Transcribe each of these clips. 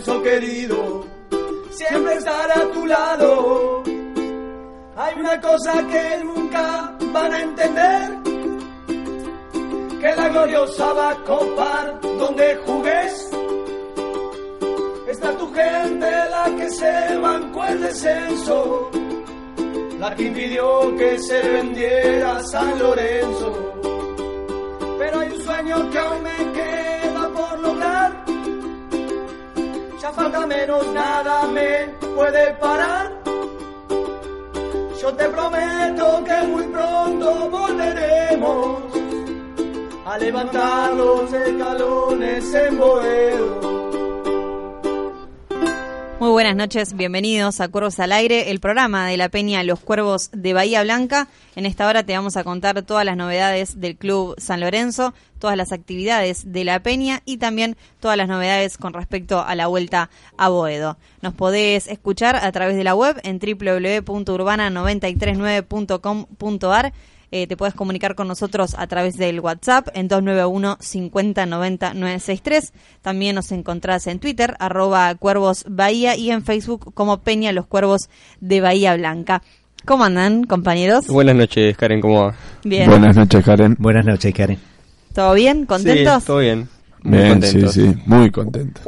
querido, siempre estará a tu lado. Hay una cosa que nunca van a entender, que la gloriosa va a copar donde jugues. Está tu gente la que se bancó el descenso, la que impidió que se vendiera San Lorenzo. Pero hay un sueño que aún me queda Ya falta menos, nada me puede parar. Yo te prometo que muy pronto volveremos a levantar los escalones en Boedo. Muy buenas noches, bienvenidos a Cuervos al Aire, el programa de la Peña Los Cuervos de Bahía Blanca. En esta hora te vamos a contar todas las novedades del Club San Lorenzo, todas las actividades de la Peña y también todas las novedades con respecto a la vuelta a Boedo. Nos podés escuchar a través de la web en www.urbana939.com.ar eh, te puedes comunicar con nosotros a través del WhatsApp en 291 50 90 963. También nos encontrás en Twitter, arroba Cuervos Bahía, y en Facebook como Peña Los Cuervos de Bahía Blanca. ¿Cómo andan, compañeros? Buenas noches, Karen, ¿cómo va? Bien. Buenas noches, Karen. Buenas noches, Karen. ¿Todo bien? ¿Contentos? Sí, todo bien. Muy Bien, contentos. sí, sí, muy contento.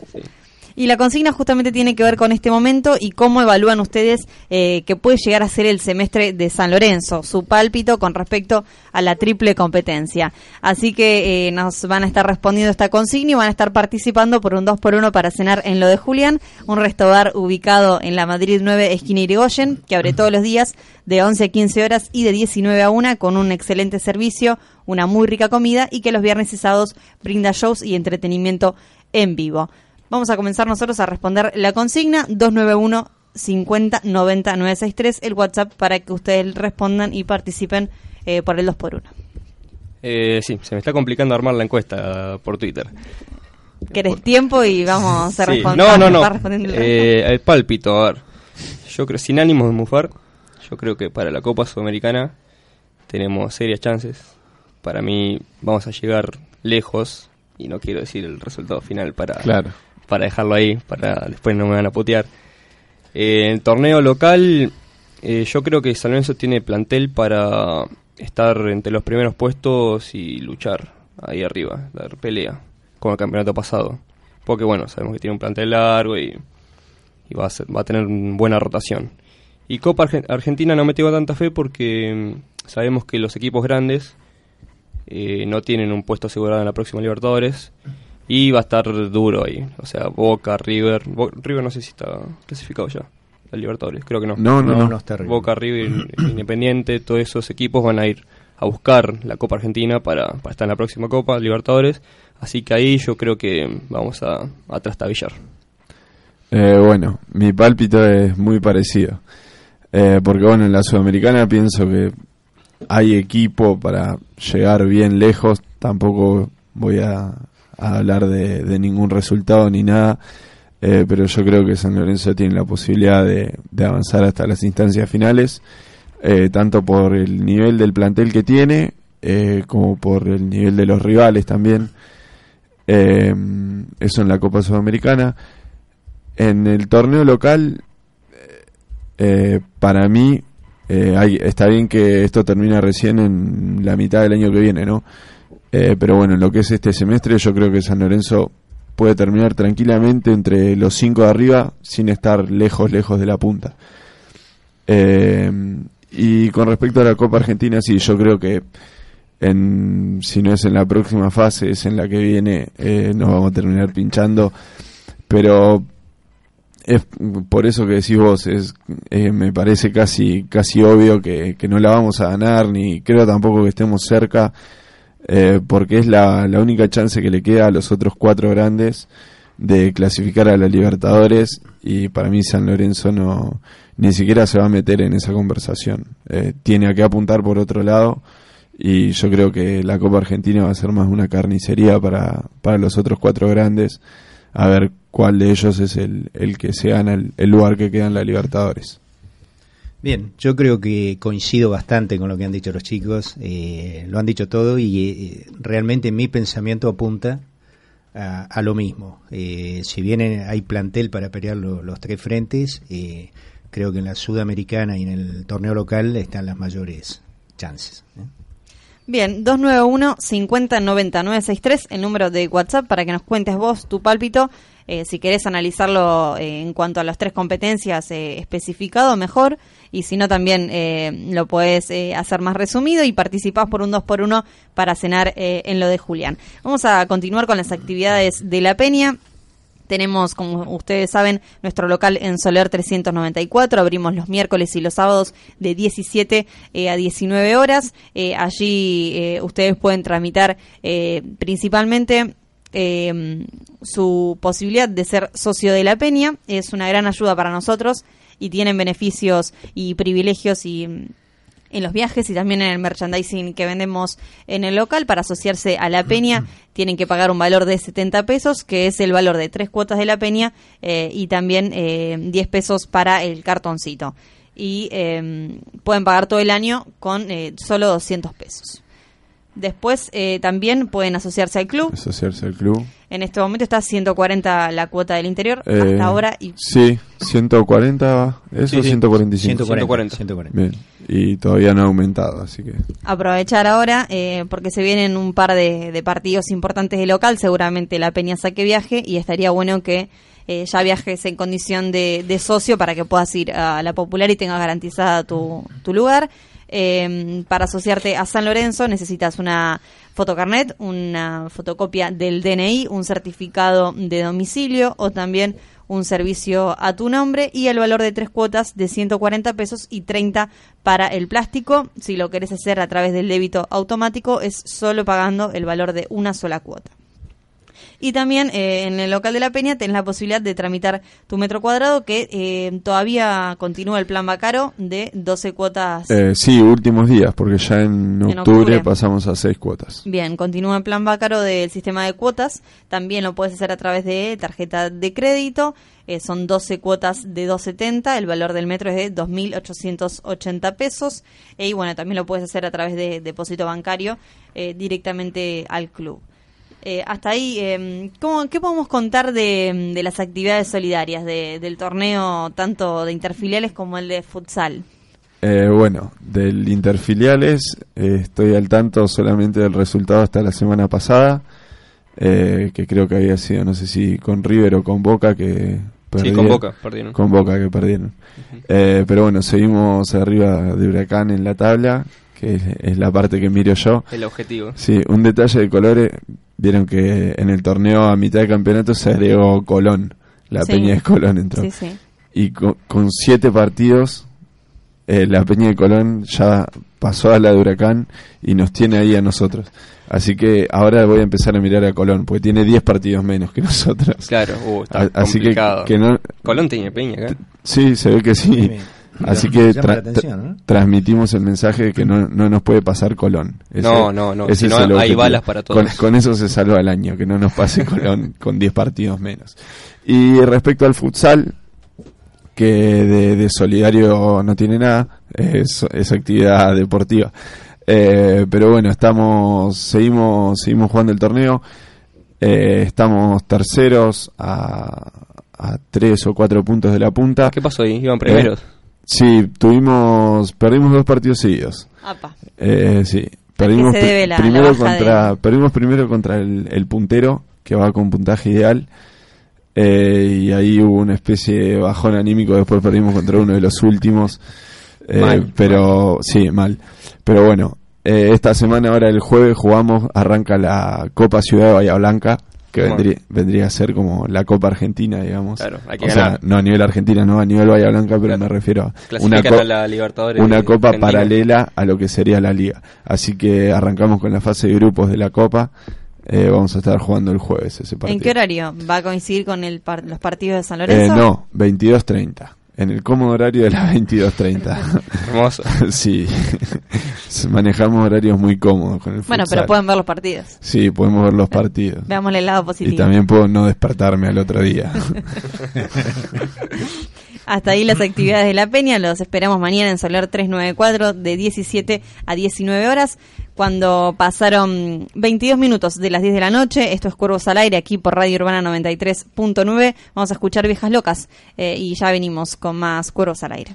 Y la consigna justamente tiene que ver con este momento y cómo evalúan ustedes eh, que puede llegar a ser el semestre de San Lorenzo, su pálpito con respecto a la triple competencia. Así que eh, nos van a estar respondiendo esta consigna y van a estar participando por un 2 por 1 para cenar en lo de Julián, un restaurante ubicado en la Madrid 9 esquina Irigoyen, que abre todos los días de 11 a 15 horas y de 19 a 1 con un excelente servicio, una muy rica comida y que los viernes y sábados brinda shows y entretenimiento en vivo. Vamos a comenzar nosotros a responder la consigna 291 50 90 963, el WhatsApp para que ustedes respondan y participen eh, por el 2 por 1 Eh, sí, se me está complicando armar la encuesta por Twitter. ¿Querés tiempo y vamos a Sí, responder? No, no, no. Eh, el pálpito, a ver. Yo creo, sin ánimos de mufar, yo creo que para la Copa Sudamericana tenemos serias chances. Para mí vamos a llegar lejos y no quiero decir el resultado final para, Claro. Para dejarlo ahí, para después no me van a putear. Eh, el torneo local, eh, yo creo que San Lorenzo tiene plantel para estar entre los primeros puestos y luchar ahí arriba, dar pelea, como el campeonato pasado. Porque bueno, sabemos que tiene un plantel largo y, y va, a ser- va a tener buena rotación. Y Copa Argen- Argentina no me tengo tanta fe porque mm, sabemos que los equipos grandes eh, no tienen un puesto asegurado en la próxima Libertadores y va a estar duro ahí. O sea, Boca, River. Bo- River no sé si está clasificado ya. La Libertadores, creo que no. No, no, No, no. no está. Boca, River, Independiente, todos esos equipos van a ir a buscar la Copa Argentina para, para estar en la próxima Copa Libertadores. Así que ahí yo creo que vamos a, a trastabillar. Eh, bueno, mi pálpito es muy parecido. Eh, porque bueno, en la Sudamericana pienso que hay equipo para llegar bien lejos. Tampoco voy a, a hablar de, ningún resultado ni nada. Eh, pero yo creo que San Lorenzo tiene la posibilidad de, avanzar hasta las instancias finales. eh, tanto por el nivel del plantel que tiene, eh, como por el nivel de los rivales también. Eso en la Copa Sudamericana. En el torneo local, para mí, hay- está bien que esto termina recién en la mitad del año que viene, ¿no? Eh, pero bueno, en lo que es este semestre, yo creo que San Lorenzo puede terminar tranquilamente entre los cinco de arriba sin estar lejos, lejos de la punta. Eh, y con respecto a la Copa Argentina, sí, yo creo que en, si no es en la próxima fase, es en la que viene, eh, nos vamos a terminar pinchando. Pero es por eso que decís vos, es, eh, me parece casi, casi obvio que, que no la vamos a ganar, ni creo tampoco que estemos cerca, eh, porque es la, la única chance que le queda a los otros cuatro grandes de clasificar a la Libertadores y para mí San Lorenzo no ni siquiera se va a meter en esa conversación. Eh, tiene que apuntar por otro lado y yo creo que la Copa Argentina va a ser más una carnicería para, para los otros cuatro grandes a ver cuál de ellos es el, el que se gana el, el lugar que queda en la Libertadores. Bien, yo creo que coincido bastante con lo que han dicho los chicos, eh, lo han dicho todo y eh, realmente mi pensamiento apunta a, a lo mismo. Eh, si bien hay plantel para pelear lo- los tres frentes, eh, creo que en la sudamericana y en el torneo local están las mayores chances. Bien, 291-509963, el número de WhatsApp para que nos cuentes vos tu pálpito. eh, si querés analizarlo eh, en cuanto a las tres competencias eh, especificado, mejor. Y si no, también eh, lo podés eh, hacer más resumido y participás por un 2 por 1 para cenar eh, en lo de Julián. Vamos a continuar con las actividades de la Peña. Tenemos, como ustedes saben, nuestro local en Soler 394. Abrimos los miércoles y los sábados de 17 eh, a 19 horas. Allí ustedes pueden tramitar principalmente su posibilidad de ser socio de la Peña. Es una gran ayuda para nosotros y tienen beneficios y privilegios y mm, en los viajes y también en el merchandising que vendemos en el local. Para asociarse a la peña tienen que pagar un valor de 70 pesos, que es el valor de tres cuotas de la peña, eh, y también eh, 10 pesos para el cartoncito. Y eh, pueden pagar todo el año con eh, solo 200 pesos. Después eh, también pueden asociarse al club. Asociarse al club. En este momento está 140 la cuota del interior Eh, hasta ahora y Sí, 140, ¿eso? Sí, sí. 145. 140. 140. Bien, y todavía no ha aumentado, así que... aprovechar ahora eh, porque se vienen un par de, de partidos importantes de local, seguramente la Peña saque viaje y estaría bueno que eh, ya viajes en condición de, de socio para que puedas ir a la popular y tengas garantizada tu, tu lugar. Eh, para asociarte a San Lorenzo necesitas una fotocarnet, una fotocopia del DNI, un certificado de domicilio o también un servicio a tu nombre y el valor de tres cuotas de 140 pesos y 30 para el plástico. Si lo querés hacer a través del débito automático es solo pagando el valor de una sola cuota. Y también eh, en el local de la Peña tenés la posibilidad de tramitar tu metro cuadrado que eh, todavía continúa el plan Bacaro de 12 cuotas. Eh, sí, últimos días, porque ya en octubre, En octubre. pasamos a seis cuotas. Bien, continúa el plan Bácaro del sistema de cuotas. También lo puedes hacer a través de tarjeta de crédito. Eh, son 12 cuotas de 270. El valor del metro es de 2.880 pesos. Y bueno, también lo puedes hacer a través de depósito bancario eh, directamente al club. Eh, hasta ahí, eh, ¿cómo- ¿qué podemos contar de, de las actividades solidarias de- del torneo, tanto de interfiliales como el de futsal? Eh, bueno, del Interfiliales eh, estoy al tanto solamente del resultado hasta la semana pasada, eh, que creo que había sido, no sé si con River o con Boca, que Sí, perdieron. con Boca, perdieron. Con Boca, que perdieron. Eh, pero bueno, seguimos arriba de Huracán en la tabla, que es, es la parte que miro yo. El objetivo. Sí, un detalle de colores, vieron que en el torneo a mitad de campeonato se agregó Colón, la Sí. Peña de Colón entró. Sí, sí. Y con, con siete partidos, eh, la Peña de Colón ya pasó a la de Huracán y nos tiene ahí a nosotros. Así que ahora voy a empezar a mirar a Colón, porque tiene 10 partidos menos que nosotros. Claro, uh, está A- así que, complicado. que no... Colón tiene peña acá. Sí, se ve que sí. Así que la tra- atención, ¿no? transmitimos el mensaje de que no, no nos puede pasar Colón. No, no, no, ese si es no, el hay objetivo. balas para todos. Con, con eso se salva el año, que no nos pase Colón con 10 partidos menos. Y respecto al futsal, que de, de solidario no tiene nada, es, es actividad deportiva. Eh, pero bueno, estamos, seguimos, seguimos jugando el torneo. Eh, estamos terceros a, a tres o cuatro puntos de la punta. ¿Qué pasó ahí? Iban primeros. Sí, tuvimos, perdimos dos partidos seguidos. Apa. Eh, sí, perdimos la- primero la contra, de- perdimos primero contra el, el puntero que va con puntaje ideal. Eh, y ahí hubo una especie de bajón anímico. Después perdimos contra uno de los últimos. Eh, Mal, pero sí, mal. Pero bueno, eh, esta semana, ahora el jueves, jugamos. Arranca la Copa Ciudad de Bahía Blanca. Que Bueno. vendría, vendría a ser como la Copa Argentina, digamos. Claro, hay que o ganar. sea, no a nivel Argentina, no a nivel Bahía Blanca, pero Claro. me refiero a una, Clasifican co- a la Libertadores. una copa Argentina. paralela a lo que sería la liga. Así que arrancamos con la fase de grupos de la copa. Eh, vamos a estar jugando el jueves ese partido. ¿En qué horario? ¿Va a coincidir con el par- los partidos de San Eh, Lorenzo? no, 22.30. En el cómodo horario de las 22.30. Hermoso. sí, manejamos horarios muy cómodos con el Bueno, futsal. pero pueden ver los partidos. Sí, podemos ver los partidos. Veamos el lado Y positivo. también puedo no despertarme al otro día. Hasta ahí las actividades de la Peña. Los esperamos mañana en Solar 394 de 17 a 19 horas. Cuando pasaron 22 minutos de las 10 de la noche. Esto es Cuervos al Aire aquí por Radio Urbana 93.9. Vamos a escuchar Viejas Locas eh, y ya venimos con más Cuervos al Aire.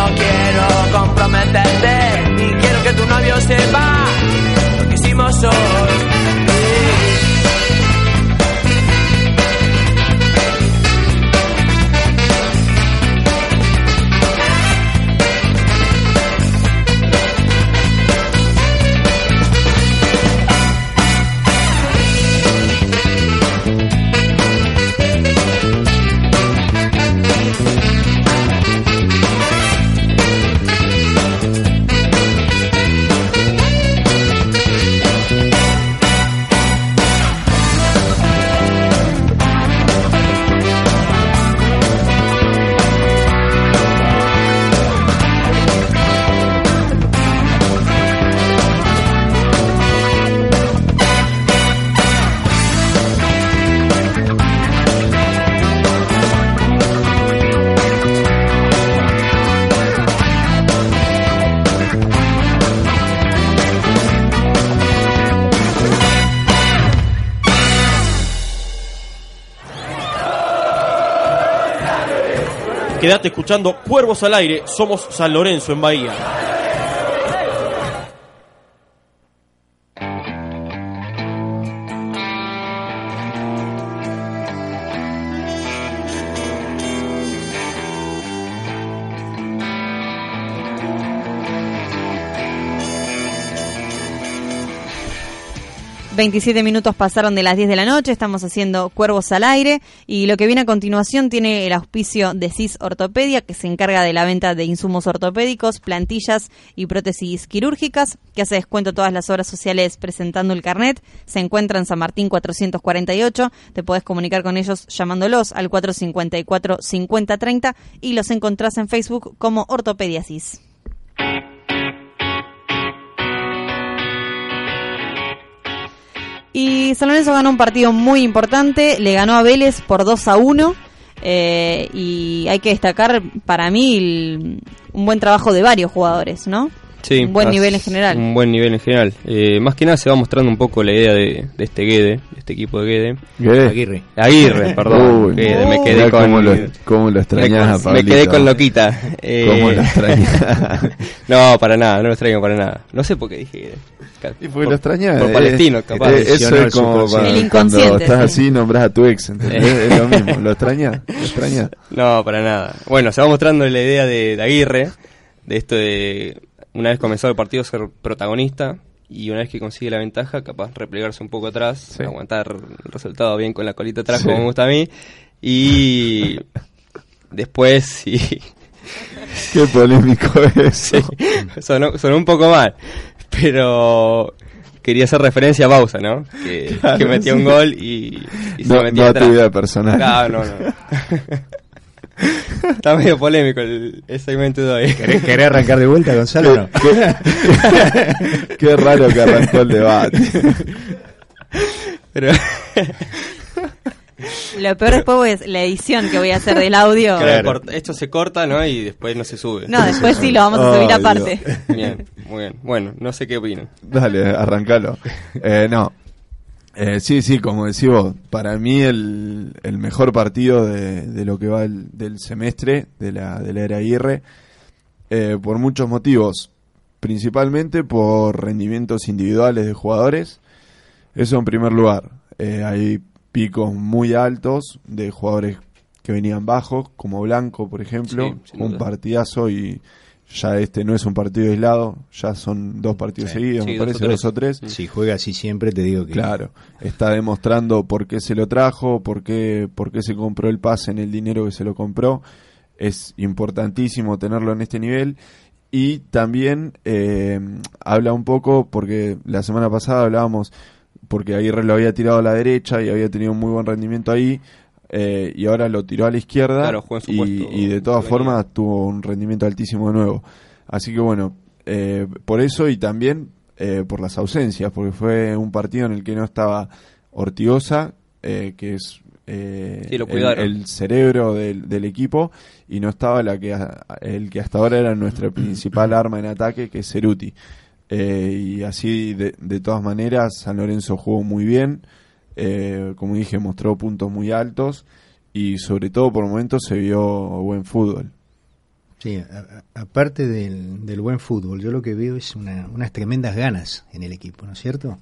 escuchando Cuervos al Aire, somos San Lorenzo en Bahía. 27 minutos pasaron de las 10 de la noche, estamos haciendo Cuervos al Aire y lo que viene a continuación tiene el auspicio de CIS Ortopedia que se encarga de la venta de insumos ortopédicos, plantillas y prótesis quirúrgicas, que hace descuento todas las obras sociales presentando el carnet. Se encuentra en San Martín 448, te podés comunicar con ellos llamándolos al 454 5030 y los encontrás en Facebook como Ortopedia CIS. Y San Lorenzo ganó un partido muy importante, le ganó a Vélez por 2 a 1 eh, y hay que destacar para mí un buen trabajo de varios jugadores, ¿no? Sí, un buen nivel en general. Un buen nivel en general. Eh, más que nada se va mostrando un poco la idea de, de este Guede, de este equipo de Guede. ¿Qué? Aguirre. Aguirre, perdón. Uy, Guede, me quedé con... cómo lo, cómo lo extrañas a me, quedé con Loquita. Eh, Cómo lo extrañas. no, para nada, no lo extraño para nada. No sé por qué dije Guede. Y porque lo extrañas. Por eh, palestino, capaz. eh, eso es como cuando, estás sí. así nombras a tu ex, ¿entendés? es lo mismo. ¿Lo extrañas? ¿Lo extrañas? No, para nada. Bueno, se va mostrando la idea de, de Aguirre, de esto de una vez comenzado el partido ser protagonista y una vez que consigue la ventaja, capaz replegarse un poco atrás, Sí. aguantar el resultado bien con la colita atrás Sí. como me gusta a mí y después sí, Qué polémico eso. sí, sonó, sonó un poco mal, pero quería hacer referencia a Bausa, ¿no? Que, Claro, que metía sí. un gol y, y se No, no tu atrás. vida personal. Claro, no, no. Está medio polémico el, el segmento de hoy. ¿Querés, querés arrancar de vuelta, Gonzalo? no? Qué, qué raro que arrancó el debate. Pero, Lo peor después es la edición que voy a hacer del audio. claro, esto se corta, ¿no? Y después no se sube. No, después sí lo vamos a subir aparte. Bien, muy bien. Bueno, no sé qué opinan. Dale, arrancalo. Eh, no. Eh, sí, sí, como decís vos, para mí el, el mejor partido de, de lo que va el- del semestre de la, de la era Aguirre, eh, por muchos motivos, principalmente por rendimientos individuales de jugadores. Eso en primer lugar. Eh, hay picos muy altos de jugadores que venían bajos, como Blanco, por ejemplo, Sí, un partidazo y ya este no es un partido aislado, ya son dos partidos Sí. seguidos, Sí, me dos o parece, tres. dos o tres. Si juega así siempre, te digo que. Claro, está demostrando por qué se lo trajo, por qué, por qué se compró el pase en el dinero que se lo compró. Es importantísimo tenerlo en este nivel. Y también eh, habla un poco, porque la semana pasada hablábamos, porque Aguirre lo había tirado a la derecha y había tenido un muy buen rendimiento ahí, eh, y ahora lo tiró a la izquierda Claro, jugó en su y, puesto y de todas formas tuvo un rendimiento altísimo de nuevo. Así que bueno, eh, por eso y también eh, por las ausencias, porque fue un partido en el que no estaba Ortigosa, eh, que es eh, Sí, lo el, cuidaron. el cerebro del, del equipo, y no estaba la que a- el que hasta ahora era nuestra principal arma en ataque, que es Ceruti. Eh, y así, de, de todas maneras, San Lorenzo jugó muy bien, eh, como dije, mostró puntos muy altos, y sobre todo por momentos se vio buen fútbol. Sí, a- a- aparte del, del buen fútbol, yo lo que veo es una- unas tremendas ganas en el equipo, ¿no es cierto?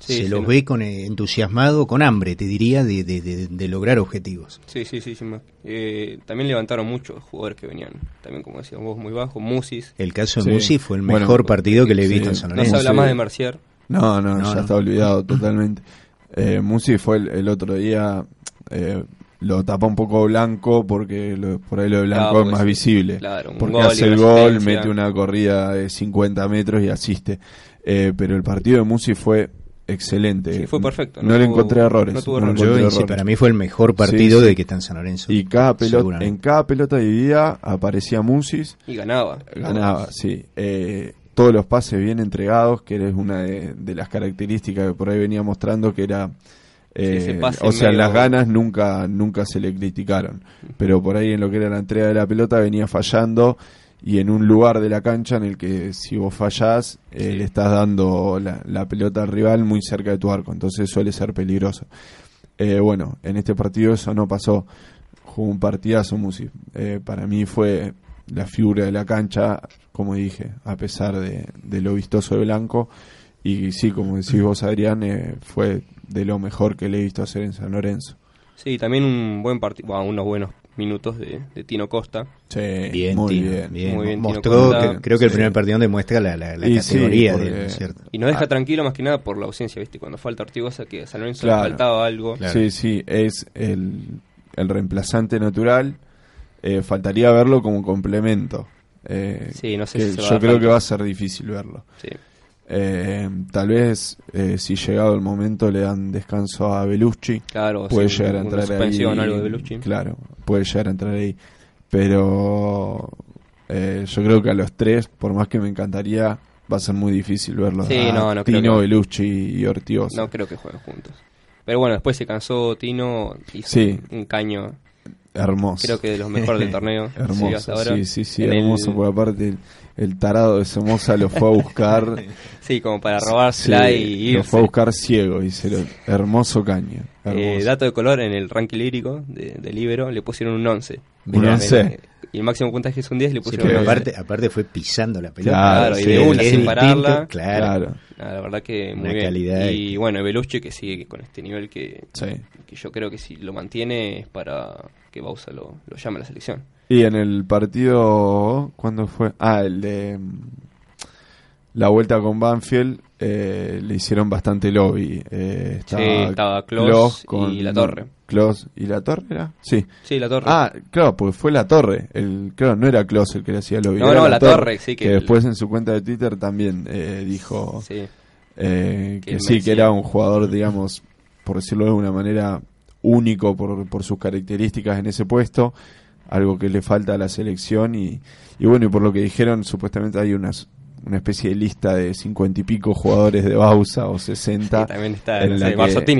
Sí, Se sí, los no. ve con eh, entusiasmado, con hambre, te diría, de, de- de- de lograr objetivos. Sí, sí, sí. sí. Eh, también levantaron muchos jugadores que venían, también como decías vos, muy bajos. Musis. El caso de Sí. Musi fue el Bueno, mejor partido que le he sí. visto en San No se Lorenzo. habla más de Mercier. No, no, No, ya no. está olvidado totalmente. Eh, Musi fue el, el otro día, eh, lo tapó un poco Blanco porque lo- por ahí lo de Blanco Claro, es más sí, visible. claro, un porque gol hace el gol, mete una corrida de 50 metros y asiste. Eh, pero el partido de Musi fue excelente. Sí, fue perfecto, No, no le encontré errores. no tuvo errores. Yo, sí, para mí fue el mejor partido Sí, sí. de que está en San Lorenzo. Y cada pelota, en cada pelota dividida aparecía Musis Y ganaba. ganaba, sí. Eh, todos los pases bien entregados, que es una de, de las características que por ahí venía mostrando, que era... eh, o sea, medio- las ganas nunca nunca se le criticaron, pero por ahí en lo que era la entrega de la pelota venía fallando y en un lugar de la cancha en el que si vos fallás eh, Sí. le estás dando la, la pelota al rival muy cerca de tu arco, entonces suele ser peligroso. Eh, bueno, en este partido eso no pasó. Jugó un partidazo Musi. Eh, para mí fue la figura de la cancha, como dije, a pesar de, de lo vistoso de Blanco. Y sí, como decís vos, Adrián, eh, fue de lo mejor que le he visto hacer en San Lorenzo. Sí, también un buen partido, unos buenos minutos de, de Tino Costa. Sí, Bien, muy Tino, bien. bien. Muy bien, Mostró, que- creo que el primer partido demuestra la, la, la sí, categoría porque- de él, ¿cierto? Y nos deja Ah. tranquilo más que nada por la ausencia, ¿viste? Cuando falta Ortigosa, que a San Lorenzo Claro. le faltaba algo. Claro. Sí, sí, es el, el reemplazante natural. Eh, faltaría verlo como complemento. Eh, Sí, no sé si se va a yo creo que va a ser difícil verlo. Sí. Eh, tal vez, eh, si llegado el momento, le dan descanso a Belucci. Claro, puede sí, llegar a entrar suspensión, ahí. algo de Belucci. Claro, puede llegar a entrar ahí. Pero eh, yo creo que a los tres, por más que me encantaría, va a ser muy difícil verlos. Sí, no, no creo Tino, que- Belucci y Ortigosa. No creo que jueguen juntos. Pero bueno, después se cansó Tino, hizo Sí. un caño, Hermoso. creo que de los mejores del torneo. que Hermoso, hasta ahora. sí, sí, sí, En el- hermoso. Por aparte, el, el tarado de Somoza lo fue a buscar. Sí, como para robársela Sí, y lo irse. fue a buscar ciego y se lo, hermoso caño. Eh, hermoso. dato de color, en el ranking lírico de, de Libero le pusieron un 11. Un Mirá, 11. eh, Y el máximo puntaje es un 10, le Sí, pusieron 11. aparte, aparte fue pisando la pelota. Claro, y de una, sin distinto, pararla. Claro. Claro, Ah, la verdad que muy Una bien. calidad. Y bueno, Belucci que sigue con este nivel que, sí. que yo creo que si lo mantiene es para que Bausa lo, lo llame a la selección. Y en el partido, ¿cuándo fue? Ah, el de mm, la vuelta con Banfield, eh, le hicieron bastante lobby. Eh, estaba, Sí, estaba Klos y La Torre. Klos y La Torre, ¿era? Sí. Sí, la torre. Ah, claro, pues fue La Torre. El, claro, no era Klos el que le hacía lobby. No, era no, La Torre, sí, que que el- después en su cuenta de Twitter también eh, dijo sí. eh, Que sí, que era un jugador, digamos, por decirlo de una manera, único por, por sus características en ese puesto, algo que le falta a la selección y, y bueno, y por lo que dijeron, supuestamente hay unas una especie de lista de cincuenta y pico jugadores de Bausa o 60 Sí, también está, en la que-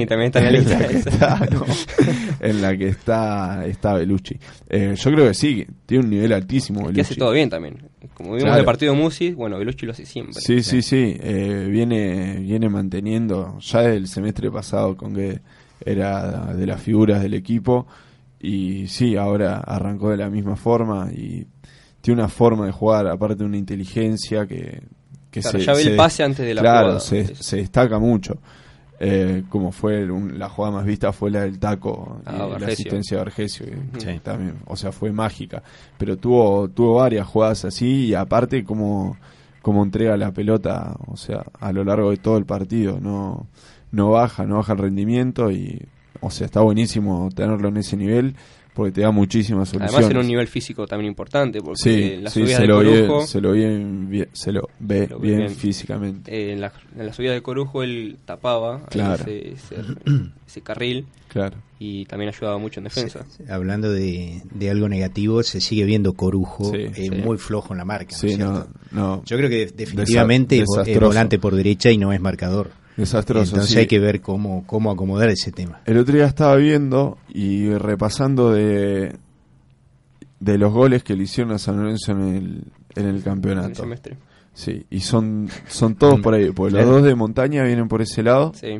también está en la lista la está, no, en la que está está Belucci Eh, yo creo que sí tiene un nivel altísimo que hace todo bien también. Como vimos Claro. en el partido Musi, bueno, Belucci lo hace siempre. Sí, sí, sí. eh, viene, viene manteniendo. Ya el semestre pasado con que era de las figuras del equipo. Y sí, ahora arrancó de la misma forma. Y tiene una forma de jugar, aparte de una inteligencia que, que Claro, ya ve el pase antes de la claro, jugada. Se, Es- se destaca mucho. Eh, como fue un- la jugada más vista fue la del taco Ah, y la asistencia de Vergesio Sí. también o sea fue mágica pero tuvo tuvo varias jugadas así y aparte como como entrega la pelota o sea a lo largo de todo el partido no no baja no baja el rendimiento y o sea está buenísimo tenerlo en ese nivel porque te da muchísimas soluciones Además en un nivel físico también importante, porque sí, las sí se, del lo ve, Corujo, se lo ve bien, se lo ve Se lo ve bien, bien. físicamente eh, en, la, en las subidas del Corujo él tapaba ahí Claro. ese, ese, ese carril claro y también ayudaba mucho en defensa. Hablando de, de algo negativo, se sigue viendo Corujo Sí, eh, sí. muy flojo en la marca. ¿no no Yo creo que definitivamente es- volante por derecha y no es marcador. Desastroso Entonces sí. hay que ver cómo, cómo acomodar ese tema. El otro día estaba viendo y repasando de, de los goles que le hicieron a San Lorenzo en el, en el En el campeonato. semestre. Sí, y son, son todos por ahí, porque los dos de montaña vienen por ese lado. Sí.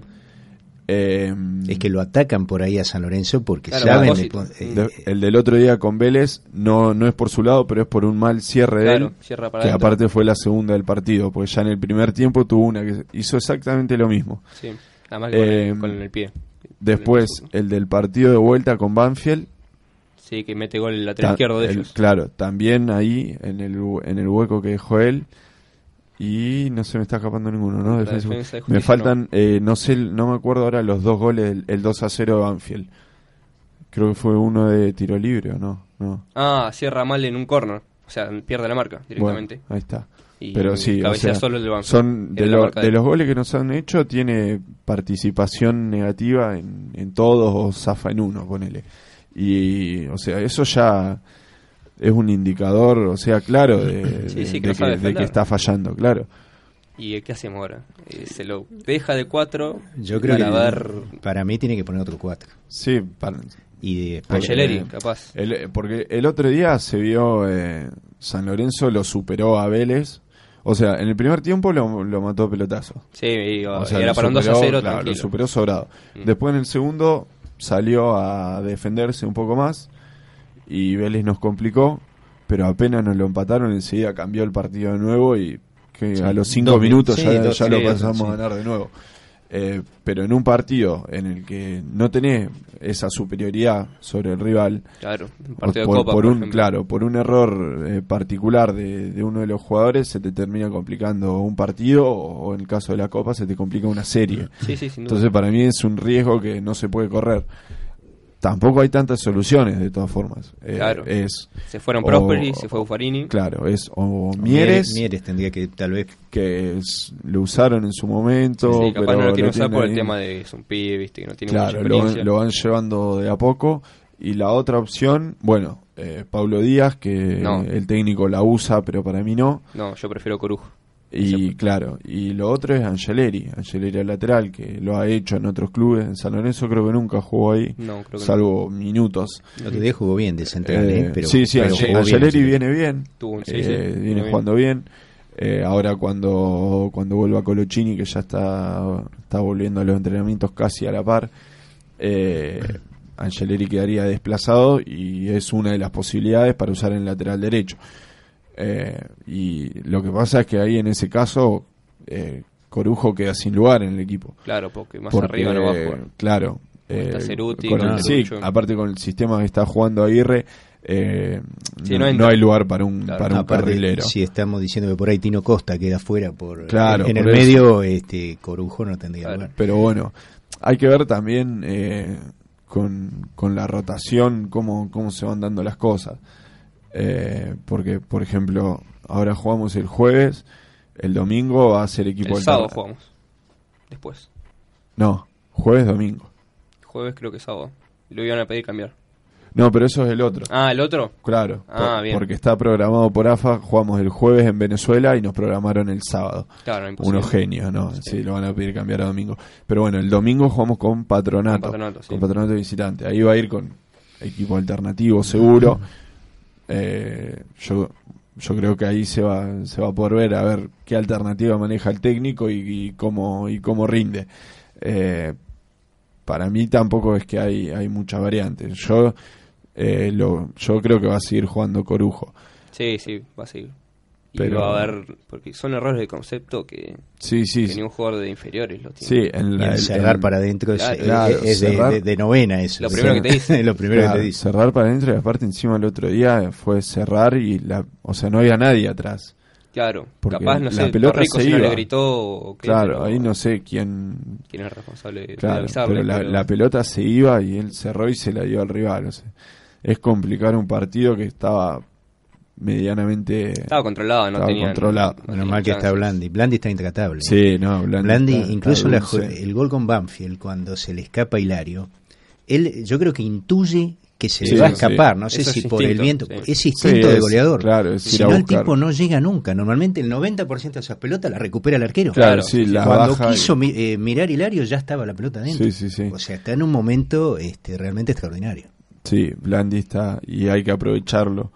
Eh, Es que lo atacan por ahí a San Lorenzo porque Claro, saben... de- eh, el del otro día con Vélez no, no es por su lado, pero es por un mal cierre de él. cierra para Que adentro. aparte fue la segunda del partido, porque ya en el primer tiempo tuvo una que hizo exactamente lo mismo. Sí. Además que con, Eh, el, con el pie. Después, el del partido de vuelta con Banfield, Sí, que mete gol el lateral Ta- izquierdo de el- ellos. Claro, también ahí en el, en el hueco que dejó él. Y no se me está escapando ninguno, ¿no? Defensa- defensa de me faltan, eh, no sé, no me acuerdo ahora los dos goles, el, el 2 a 0 de Banfield. Creo que fue uno de tiro libre, ¿o no? no. Ah, cierra mal en un corner. O sea, pierde la marca directamente. Bueno, ahí está. Y Pero sí, o cabecea sea, solo el de Banfield. son de, lo- de los goles que nos han hecho, tiene participación negativa en, en todos o zafa en uno, ponele. Y, o sea, eso ya es un indicador, o sea, claro, de, Sí, sí, de- que de no sabe de que está fallando, claro. ¿Y qué hacemos ahora? Eh, se lo deja de cuatro. Yo creo que para ver para mí tiene que poner otro 4. Sí, para- Y después, Angeleri, eh, capaz. el- porque el otro día se vio eh, San Lorenzo lo superó a Vélez. O sea, en el primer tiempo lo, lo mató a pelotazo. Sí, iba- O sea, era para un 2 a superó, 0 claro, lo superó sobrado. Mm. Después en el segundo salió a defenderse un poco más y Vélez nos complicó, pero apenas nos lo empataron, enseguida cambió el partido de nuevo y que Sí, a los cinco dos minutos mi- ya, sí, dos- ya lo pasamos sí. a ganar de nuevo. Eh, pero en un partido en el que no tenés esa superioridad sobre el rival, Claro, un por, partido por- de Copa, por por un claro, por un error eh, particular de, de uno de los jugadores, se te termina complicando un partido o, o en el caso de la Copa se te complica una serie. Sí, sí, sin duda. Entonces para mí es un riesgo que no se puede correr. Tampoco hay tantas soluciones de todas formas. Eh, Claro. Es se fueron Prosperi, se fue Buffarini. Claro, es o Mieres, Mieres tendría que tal vez que es- lo usaron en su momento, Sí, capaz pero no lo quieren usar por el ahí- tema de que es un pibe, viste, que no tiene Claro, mucha lo, experiencia. van- lo van llevando de a poco. Y la otra opción, bueno, eh, Pablo Díaz, que No. el técnico la usa, pero para mí no. No, yo prefiero Corujo. Y claro, y lo otro es Angeleri, Angeleri al lateral, que lo ha hecho en otros clubes. En San Lorenzo creo que nunca jugó ahí, No, creo que salvo minutos. el otro día jugó bien de central, Eh, ¿eh? pero, sí, sí, pero Ange- jugó bien, Angeleri viene bien, Tuvo un- sí, eh, sí, viene viene bien. jugando bien. Eh, ahora cuando cuando vuelva Colochini, que ya está, está volviendo a los entrenamientos casi a la par, eh, Angeleri quedaría desplazado y es una de las posibilidades para usar en lateral derecho. Eh, y lo que pasa es que ahí en ese caso eh, Corujo queda sin lugar en el equipo. Claro, porque más Porque, arriba no va a jugar. Claro. Está eh, Ceruti, con el- claro. sí, Lucho. aparte con el sistema que está jugando Aguirre, eh, Sí, no, no hay lugar para un, Claro. para un Aparte, carrilero. si estamos diciendo que por ahí Tino Costa queda fuera por Claro, en el por eso. medio, este Corujo no tendría Claro. lugar. Pero bueno, hay que ver también eh, con, con la rotación cómo, cómo se van dando las cosas. Eh, porque, por ejemplo, ahora jugamos el jueves, el domingo va a ser equipo El sábado jugamos. Después. No, jueves, domingo. Jueves creo que sábado. Lo iban a pedir cambiar. No, pero eso es el otro. Ah, el otro. Claro, Ah, por- bien. porque está programado por AFA, jugamos el jueves en Venezuela y nos programaron el sábado. Claro, imposible. Unos genios, ¿no? Sí. lo van a pedir cambiar a domingo. Pero bueno, el domingo jugamos con Patronato. Con Patronato, sí. con Patronato visitante. Ahí va a ir con equipo alternativo, seguro. Eh, yo, yo creo que ahí se va, se va a poder ver a ver qué alternativa maneja el técnico y, cómo, y cómo rinde. Eh, para mí tampoco es que hay, hay muchas variantes. Yo, eh, lo, yo creo que va a seguir jugando Corujo. Sí, sí, va a seguir. Y Pero- va a haber. Porque son errores de concepto que, Sí, sí. que ni un jugador de inferiores lo tiene. Sí, en Y la, el cerrar el- para adentro es, Claro, es- claro, es de, cerrar- de- de novena eso. Lo primero que te dice. lo primero Claro, que te dice. cerrar para adentro y aparte encima el otro día fue cerrar y la, o sea, no había nadie atrás. Claro, Porque capaz, no la sé, pelota Torrico se si no le iba. gritó o qué, claro, pero ahí no sé quién, quién es el responsable de claro, avisarle, pero la, pero- la pelota se iba y él cerró y se la dio al rival. o sea, es complicar un partido que estaba medianamente Estaba controlado, no Estaba tenía controlado. no Menos mal que está. Blandi. Blandi está intratable. Sí, no, Blandi, Blandi, está- incluso está la el gol con Banfield, cuando se le escapa a Hilario, él yo creo que intuye que se Sí, le va a sí. escapar, no sé Eso si es por el viento, sí. es instinto Sí, de goleador. claro, si no el tipo no llega nunca, normalmente el 90% de esas pelotas la recupera el arquero. Claro, sí, la Cuando y- quiso eh, mirar Hilario ya estaba la pelota dentro. Sí, sí, sí. O sea, está en un momento este, realmente extraordinario. Sí, Blandi está y hay que aprovecharlo.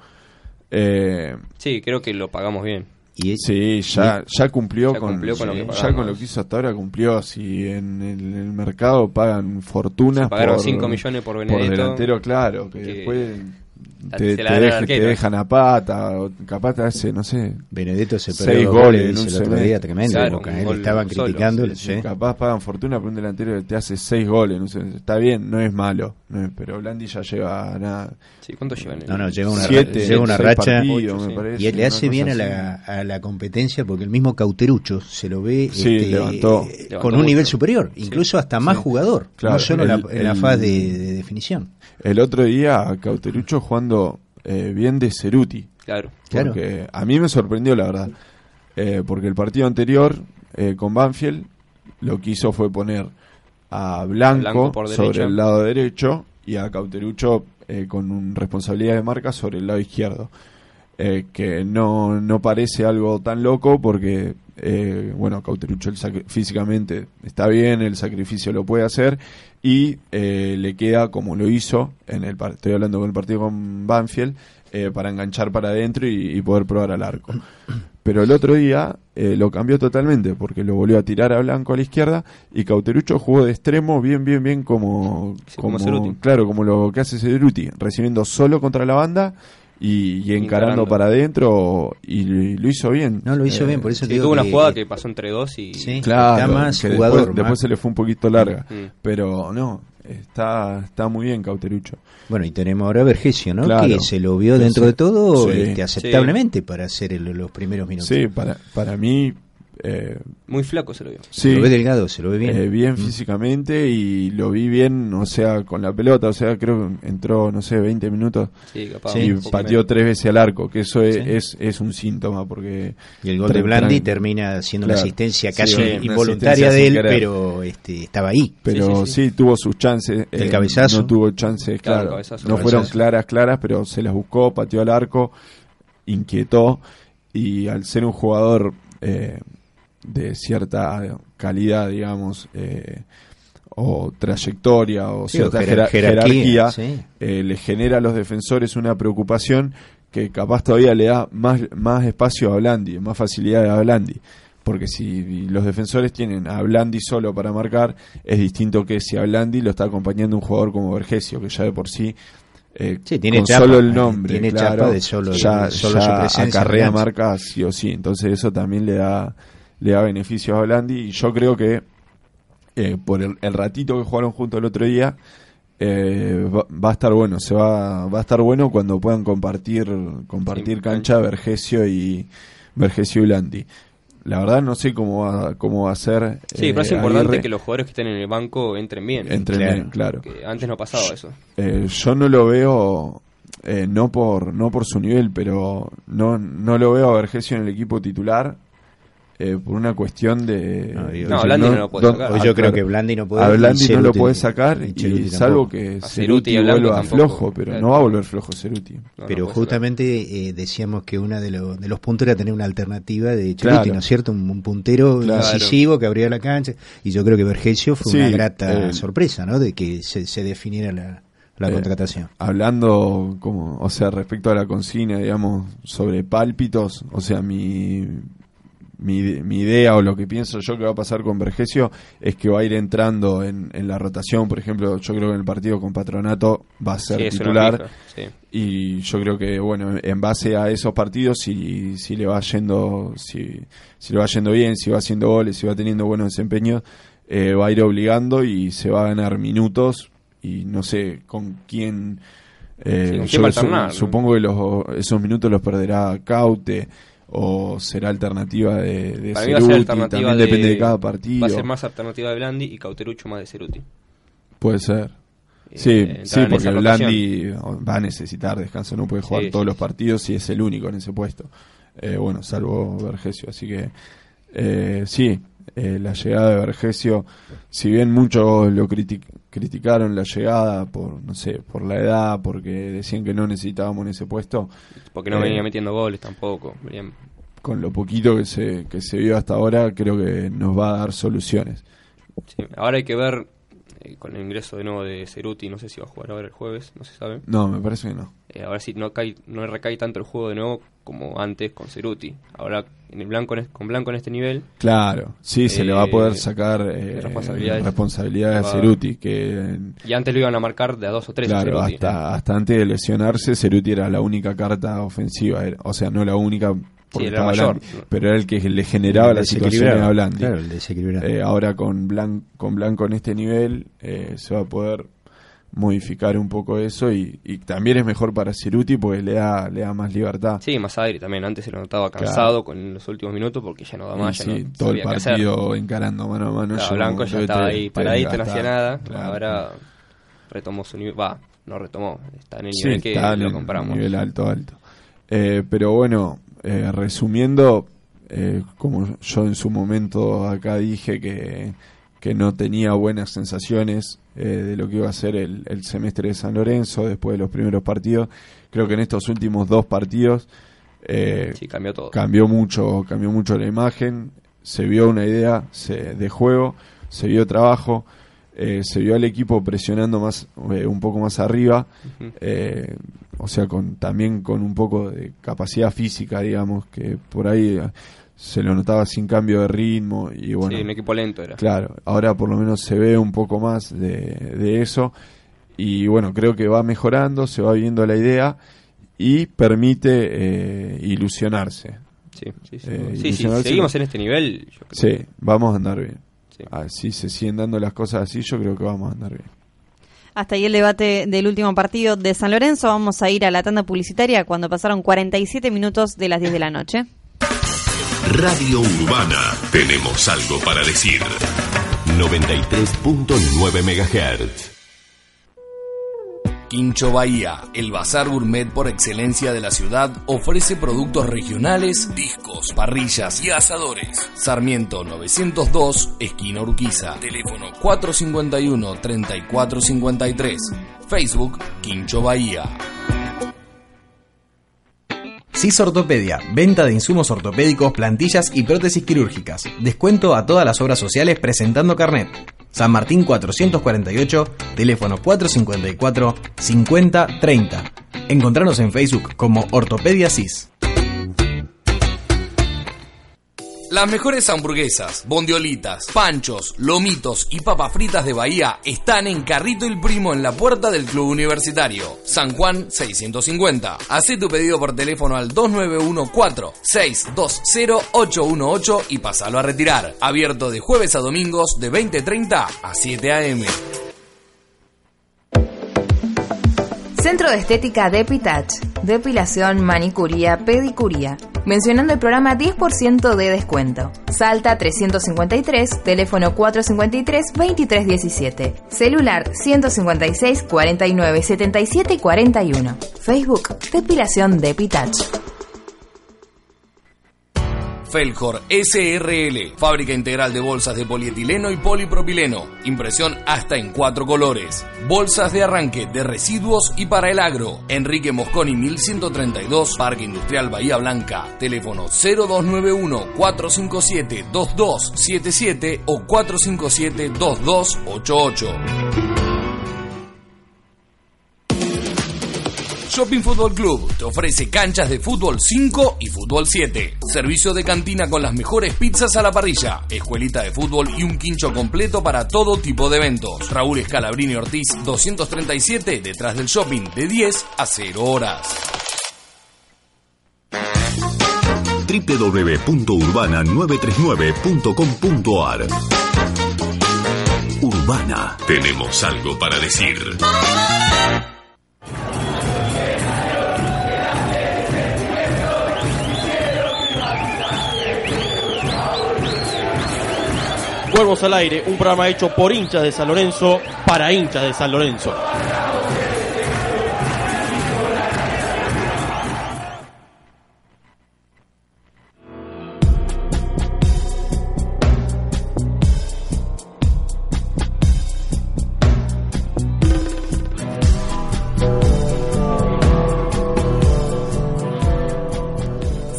Eh, Sí, creo que lo pagamos bien. Y Sí, ya, ya cumplió, Ya con, cumplió con lo que ya con lo que hizo hasta ahora cumplió. Si en el, en el mercado pagan fortunas Si pagaron por, 5 millones por Benedetto, delantero, claro, que, que después te, te dan al dej- te dejan a pata, o capaz te hace, no sé, Benedetto se Seis perdió dos goles goles en el otro día, tremendo. Claro, Boca, ¿eh? gol estaban solo, criticando. sí, sí. capaz pagan fortuna por un delantero que te hace seis goles, no sé, está bien, no es malo, no es- pero Blandi ya lleva nada, Sí, ¿cuánto llevan? No, no, lleva una, siete, lleva una seis racha partidos, Ocho, parece, y él le hace bien a la, a la competencia porque el mismo Cauterucho se lo ve Sí, este, levantó. eh, Levantó con un mucho. nivel superior, incluso hasta más sí. jugador, Claro, no solo en la, en la el- fase de definición. El otro día Cauterucho jugando eh, bien de Ceruti. Claro. Claro. Porque a mí me sorprendió, la verdad. Eh, porque el partido anterior eh, con Banfield lo que hizo fue poner a Blanco, Blanco por sobre el lado derecho y a Cauterucho eh, con un responsabilidad de marca sobre el lado izquierdo. Eh, que no, no parece algo tan loco porque, eh, bueno, Cauterucho el físicamente está bien, el sacrificio lo puede hacer y eh, le queda como lo hizo en el estoy hablando con el partido con Banfield eh, para enganchar para adentro y, y poder probar al arco. Pero el otro día eh, lo cambió totalmente porque lo volvió a tirar a Blanco a la izquierda y Cauterucho jugó de extremo bien, bien, bien como, Sí, como claro, como lo que hace Ceruti, recibiendo solo contra la banda y, y encarando, Encarando. para adentro y lo, lo hizo bien. No, lo hizo Eh, bien, por eso Sí, te digo tuvo una jugada que pasó entre dos y Sí. Claro, Está más que jugador, después, después más- se le fue un poquito larga, Mm. pero no, está está muy bien Cauterucho. Bueno, y tenemos ahora a Vergesio, ¿no? Claro. Que se lo vio dentro sí. de todo Sí. este, aceptablemente para hacer el- los primeros minutos. Sí, para para mí eh, muy flaco se lo vio. sí, Lo ve delgado, se lo ve bien. eh, bien Mm. físicamente y lo vi bien, o sea, con la pelota, o sea, creo que entró, no sé, 20 minutos Sí, capaz. Sí. y pateó tres veces al arco, que eso es, Sí. es, es un síntoma, porque Y el gol de Blandi tran- termina siendo una Claro. asistencia Sí, casi una involuntaria asistencia de él, querer. pero este, estaba ahí. pero Sí, sí, sí, tuvo sus chances. eh, El cabezazo. No tuvo chances, Claro, claro. cabezazo, no cabezazo. fueron claras, claras, pero se las buscó, pateó al arco, inquietó y al ser un jugador eh, de cierta calidad, digamos, eh, o trayectoria o Sí, cierta jerar- jerar- jerarquía, jerarquía, sí. eh, le genera a los defensores una preocupación que capaz todavía le da más, más espacio a Blandi, más facilidad a Blandi. Porque si los defensores tienen a Blandi solo para marcar, es distinto que si a Blandi lo está acompañando un jugador como Vergesio, que ya de por sí, eh, Sí, tiene con chapa, solo el eh, nombre, tiene claro, chapa de solo- ya, de solo ya su presencia en acarrea sí o sí. Entonces eso también le da, le da beneficios a Blandi y yo creo que eh, por el, el ratito que jugaron juntos el otro día, eh, va, va a estar bueno, se va, va a estar bueno cuando puedan compartir, compartir cancha Vergesio y Vergesio y Landi. La verdad no sé cómo va, cómo va a ser. Sí, eh, pero es importante Aguirre. que los jugadores que estén en el banco entren bien. Entren Claro. bien, claro. Que antes no pasaba eso. Eh, yo no lo veo, eh, no por no por su nivel, pero no no lo veo a Vergesio en el equipo titular eh, por una cuestión de. No, Blandi no lo puede sacar. Hoy ah, yo creo claro. que Blandi no puede. A Blandi no lo Ceruti- puede sacar, y y, Ceruti salvo que A Ceruti Ceruti vuelva tampoco. flojo, pero Claro. no va a volver flojo Ceruti. Pero justamente eh, decíamos que uno de, lo- de los puntos era tener una alternativa de Cheruti, Claro. ¿no es cierto? Un, un puntero Claro. incisivo que abría la cancha. Y yo creo que Vergesio fue Sí, una grata eh, sorpresa, ¿no? De que se, se definiera la, la Eh, contratación. Hablando, como, o sea, respecto a la consigna, digamos, sobre pálpitos, o sea, mi, mi, mi idea o lo que pienso yo que va a pasar con Vergesio es que va a ir entrando en, en la rotación. Por ejemplo, yo creo que en el partido con Patronato va a ser Sí, titular. sí. y yo creo que bueno en base a esos partidos si, si le va yendo si, si le va yendo bien si va haciendo goles si va teniendo buenos desempeños eh, va a ir obligando y se va a ganar minutos y no sé con quién eh, Sí, ¿con yo supongo que los, esos minutos los perderá Caute o será alternativa de, de Para mí va a ser Ceruti, alternativa también de, depende de cada partido Va a ser más alternativa de Blandi y Cauterucho más de Ceruti. puede ser Eh, Sí, sí, porque. Blandi va a necesitar descanso, no puede jugar Sí, todos sí, los partidos y es el único en ese puesto. Eh, bueno, salvo Vergesio, así que eh, sí, eh, la llegada de Vergesio, si bien muchos lo criti- criticaron la llegada por, no sé, por la edad, porque decían que no necesitábamos en ese puesto, Porque no Eh, venía metiendo goles tampoco. Venían- con lo poquito que se, que se vio hasta ahora, creo que nos va a dar soluciones. sí. Ahora hay que ver eh, con el ingreso de nuevo de Ceruti. No sé si va a jugar ahora el jueves, no se sabe. No, me parece que no. Eh, ahora sí no cae, no recae tanto el juego de nuevo como antes con Ceruti. Ahora en el blanco con blanco en este nivel Claro, sí, se le va a Eh, poder sacar eh, responsabilidades. responsabilidades a Va- Ceruti, que y antes lo iban a marcar de a dos o tres. Claro, Ceruti. hasta, hasta antes de lesionarse, Ceruti era la única carta ofensiva. era- o sea, no la única porque era estaba mayor. Blandi, pero era el que le generaba El la situación desequilibrado. a Blandi. Claro, el desequilibrado. Eh, ahora con, Blan- con Blanco en este nivel eh, se va a poder modificar un poco eso y, y también es mejor para Ceruti porque le da, le da más libertad. Sí, más aire también. Antes se lo notaba cansado con los últimos minutos porque ya no da más. ya sí, no todo el partido encarando mano a mano. Claro, Blanco ya estaba ahí paradito, no hacía nada. Ahora retomó su nivel. Va, no retomó. Está en el nivel que lo compramos. nivel alto, alto. Eh, pero bueno, eh, resumiendo, eh, como yo en su momento acá dije que, que no tenía buenas sensaciones eh, de lo que iba a ser el, el semestre de San Lorenzo después de los primeros partidos, creo que en estos últimos dos partidos eh, Sí, cambió todo. cambió mucho, cambió mucho la imagen, se vio una idea se- de juego, se vio trabajo, eh, se vio al equipo presionando más, eh, un poco más arriba, eh, o sea, con también con un poco de capacidad física, digamos, que por ahí eh, se lo notaba sin cambio de ritmo y bueno, sí, un equipo lento era. claro, ahora por lo menos se ve un poco más de, de eso y bueno, creo que va mejorando, se va viendo la idea y permite eh, ilusionarse. Sí, sí, sí. Eh, Sí, sí, ilusionarse seguimos en este nivel. yo creo Sí, vamos a andar bien. Sí. Así se siguen dando las cosas así, yo creo que vamos a andar bien. Hasta ahí el debate del último partido de San Lorenzo. Vamos a ir a la tanda publicitaria cuando pasaron 47 minutos de las 10 de la noche. Radio Urbana. Tenemos algo para decir. 93.9 MHz. Quincho Bahía, el bazar gourmet por excelencia de la ciudad, ofrece productos regionales, discos, parrillas y asadores. Sarmiento 902, esquina Urquiza. Teléfono 451-3453. Facebook Quincho Bahía. CIS Ortopedia, venta de insumos ortopédicos, plantillas y prótesis quirúrgicas. Descuento a todas las obras sociales presentando carnet. San Martín 448, teléfono 454 5030. Encontrarnos en Facebook como Ortopedia CIS. Las mejores hamburguesas, bondiolitas, panchos, lomitos y papas fritas de Bahía están en Carrito el Primo en la puerta del Club Universitario. San Juan 650. Hacé tu pedido por teléfono al 2914-620-818 y pasalo a retirar. Abierto de jueves a domingos de 20.30 a 7 a.m. Centro de Estética Depitach. Depilación, manicuría, pedicuría. Mencionando el programa 10% de descuento. Salta 353, teléfono 453-2317. Celular 156 49 77 41. Facebook Depilación Depitach. Felcor SRL, fábrica integral de bolsas de polietileno y polipropileno, impresión hasta en cuatro colores, bolsas de arranque de residuos y para el agro, Enrique Mosconi 1132, Parque Industrial Bahía Blanca, teléfono 0291-457-2277 o 457-2288. Shopping Fútbol Club te ofrece canchas de fútbol 5 y fútbol 7. Servicio de cantina con las mejores pizzas a la parrilla, escuelita de fútbol y un quincho completo para todo tipo de eventos. Raúl Escalabrini Ortiz 237 detrás del shopping de 10 a 0 horas. www.urbana939.com.ar Urbana. Tenemos algo para decir. Cuervos al aire, un programa hecho por hinchas de San Lorenzo para hinchas de San Lorenzo.